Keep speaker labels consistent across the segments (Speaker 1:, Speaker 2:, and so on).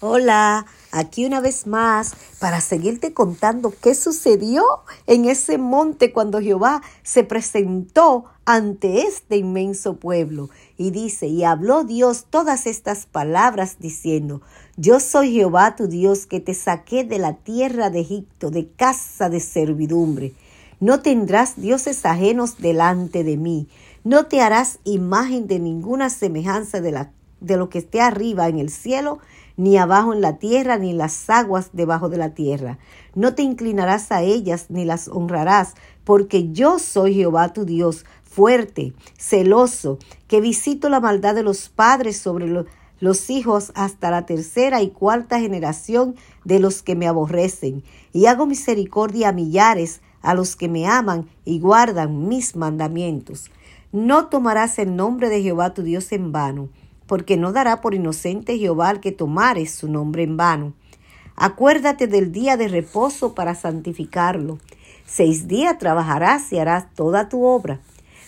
Speaker 1: Hola, aquí una vez más para seguirte contando qué sucedió en ese monte cuando Jehová se presentó ante este inmenso pueblo. Y dice, y habló Dios todas estas palabras diciendo, yo soy Jehová tu Dios que te saqué de la tierra de Egipto, de casa de servidumbre. No tendrás dioses ajenos delante de mí, no te harás imagen de ninguna semejanza de, la, de lo que esté arriba en el cielo, ni abajo en la tierra, ni las aguas debajo de la tierra. No te inclinarás a ellas, ni las honrarás, porque yo soy Jehová tu Dios, fuerte, celoso, que visito la maldad de los padres sobre los, los hijos hasta la tercera y cuarta generación de los que me aborrecen, y hago misericordia a millares, a los que me aman y guardan mis mandamientos. No tomarás el nombre de Jehová tu Dios en vano, porque no dará por inocente Jehová al que tomare su nombre en vano. Acuérdate del día de reposo para santificarlo. Seis días trabajarás y harás toda tu obra.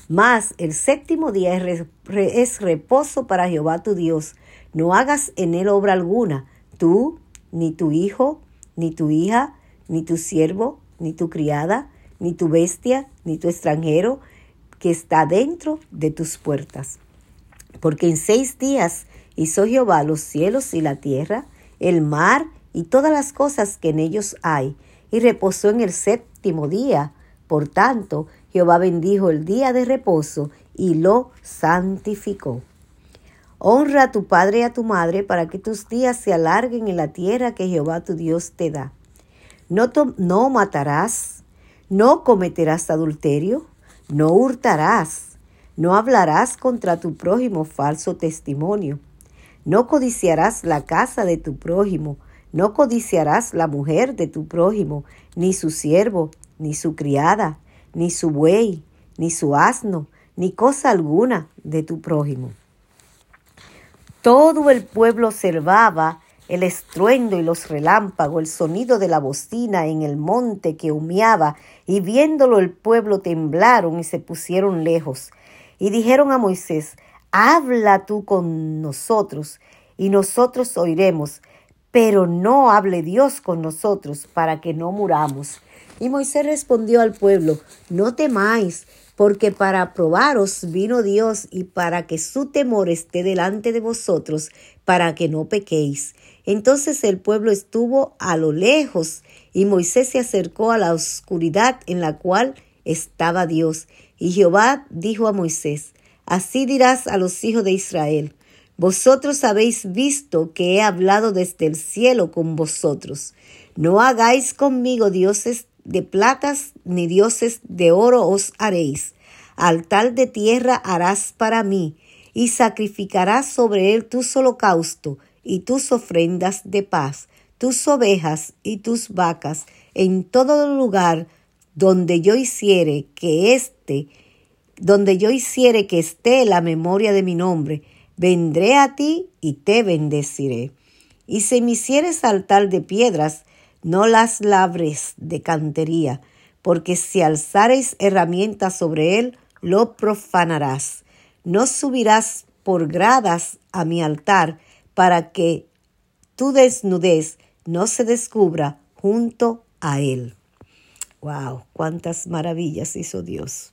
Speaker 1: Mas el séptimo día es, reposo para Jehová tu Dios. No hagas en él obra alguna, tú, ni tu hijo, ni tu hija, ni tu siervo, ni tu criada, ni tu bestia, ni tu extranjero, que está dentro de tus puertas porque en seis días hizo Jehová los cielos y la tierra, el mar y todas las cosas que en ellos hay, y reposó en el séptimo día. Por tanto, Jehová bendijo el día de reposo y lo santificó. Honra a tu padre y a tu madre para que tus días se alarguen en la tierra que Jehová tu Dios te da. No, no matarás, no cometerás adulterio, no hurtarás no hablarás contra tu prójimo falso testimonio. No codiciarás la casa de tu prójimo. No codiciarás la mujer de tu prójimo, ni su siervo, ni su criada, ni su buey, ni su asno, ni cosa alguna de tu prójimo. Todo el pueblo observaba el estruendo y los relámpagos, el sonido de la bocina en el monte que humeaba, y viéndolo el pueblo temblaron y se pusieron lejos. Y dijeron a Moisés, habla tú con nosotros y nosotros oiremos, pero no hable Dios con nosotros para que no muramos. Y Moisés respondió al pueblo, no temáis, porque para probaros vino Dios y para que su temor esté delante de vosotros, para que no pequéis. Entonces el pueblo estuvo a lo lejos y Moisés se acercó a la oscuridad en la cual estaba Dios. Y Jehová dijo a Moisés, Así dirás a los hijos de Israel, Vosotros habéis visto que he hablado desde el cielo con vosotros. No hagáis conmigo dioses de platas ni dioses de oro os haréis. Altar de tierra harás para mí, y sacrificarás sobre él tus holocausto y tus ofrendas de paz, tus ovejas y tus vacas, en todo lugar donde yo hiciere que éste, donde yo hiciere que esté la memoria de mi nombre, vendré a ti y te bendeciré. Y si me hicieres altar de piedras, no las labres de cantería, porque si alzares herramientas sobre él, lo profanarás. No subirás por gradas a mi altar, para que tu desnudez no se descubra junto a él. Wow, cuántas maravillas hizo Dios.